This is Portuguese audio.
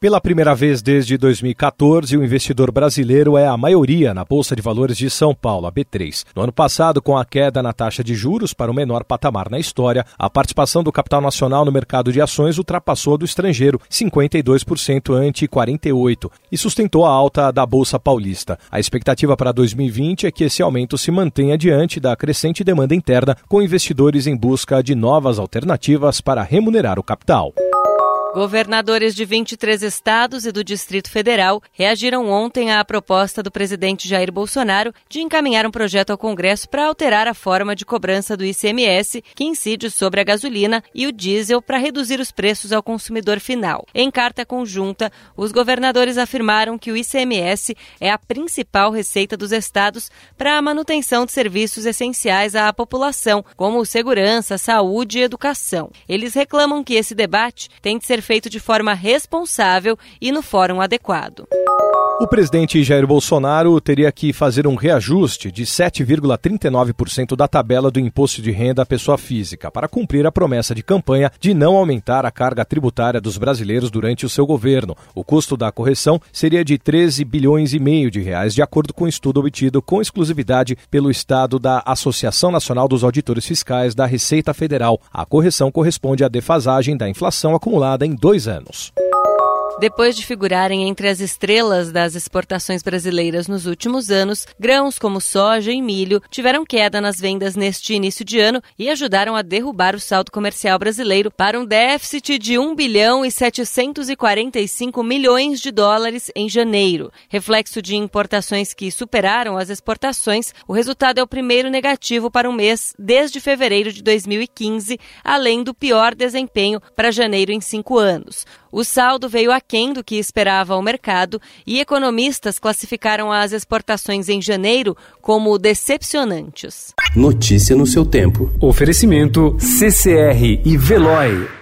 Pela primeira vez desde 2014, o investidor brasileiro é a maioria na Bolsa de Valores de São Paulo, a B3. No ano passado, com a queda na taxa de juros para o menor patamar na história, a participação do capital nacional no mercado de ações ultrapassou a do estrangeiro, 52% ante 48%, e sustentou a alta da Bolsa Paulista. A expectativa para 2020 é que esse aumento se mantenha diante da crescente demanda interna, com investidores em busca de novas alternativas para remunerar o capital. Governadores de 23 estados e do Distrito Federal reagiram ontem à proposta do presidente Jair Bolsonaro de encaminhar um projeto ao Congresso para alterar a forma de cobrança do ICMS que incide sobre a gasolina e o diesel para reduzir os preços ao consumidor final. Em carta conjunta, os governadores afirmaram que o ICMS é a principal receita dos estados para a manutenção de serviços essenciais à população, como segurança, saúde e educação. Eles reclamam que esse debate tem de ser ser feito de forma responsável e no fórum adequado. O presidente Jair Bolsonaro teria que fazer um reajuste de 7,39% da tabela do imposto de renda à pessoa física para cumprir a promessa de campanha de não aumentar a carga tributária dos brasileiros durante o seu governo. O custo da correção seria de 13 bilhões e meio de reais, de acordo com um estudo obtido com exclusividade pelo estado da Associação Nacional dos Auditores Fiscais da Receita Federal. A correção corresponde à defasagem da inflação acumulada em dois anos. Depois de figurarem entre as estrelas das exportações brasileiras nos últimos anos, grãos como soja e milho tiveram queda nas vendas neste início de ano e ajudaram a derrubar o saldo comercial brasileiro para um déficit de 1 bilhão e 745 milhões de dólares em janeiro. Reflexo de importações que superaram as exportações, o resultado é o primeiro negativo para um mês desde fevereiro de 2015, além do pior desempenho para janeiro em cinco anos. O saldo veio aquém do que esperava o mercado e economistas classificaram as exportações em janeiro como decepcionantes. Notícia no seu tempo. Oferecimento CCR e Veloy.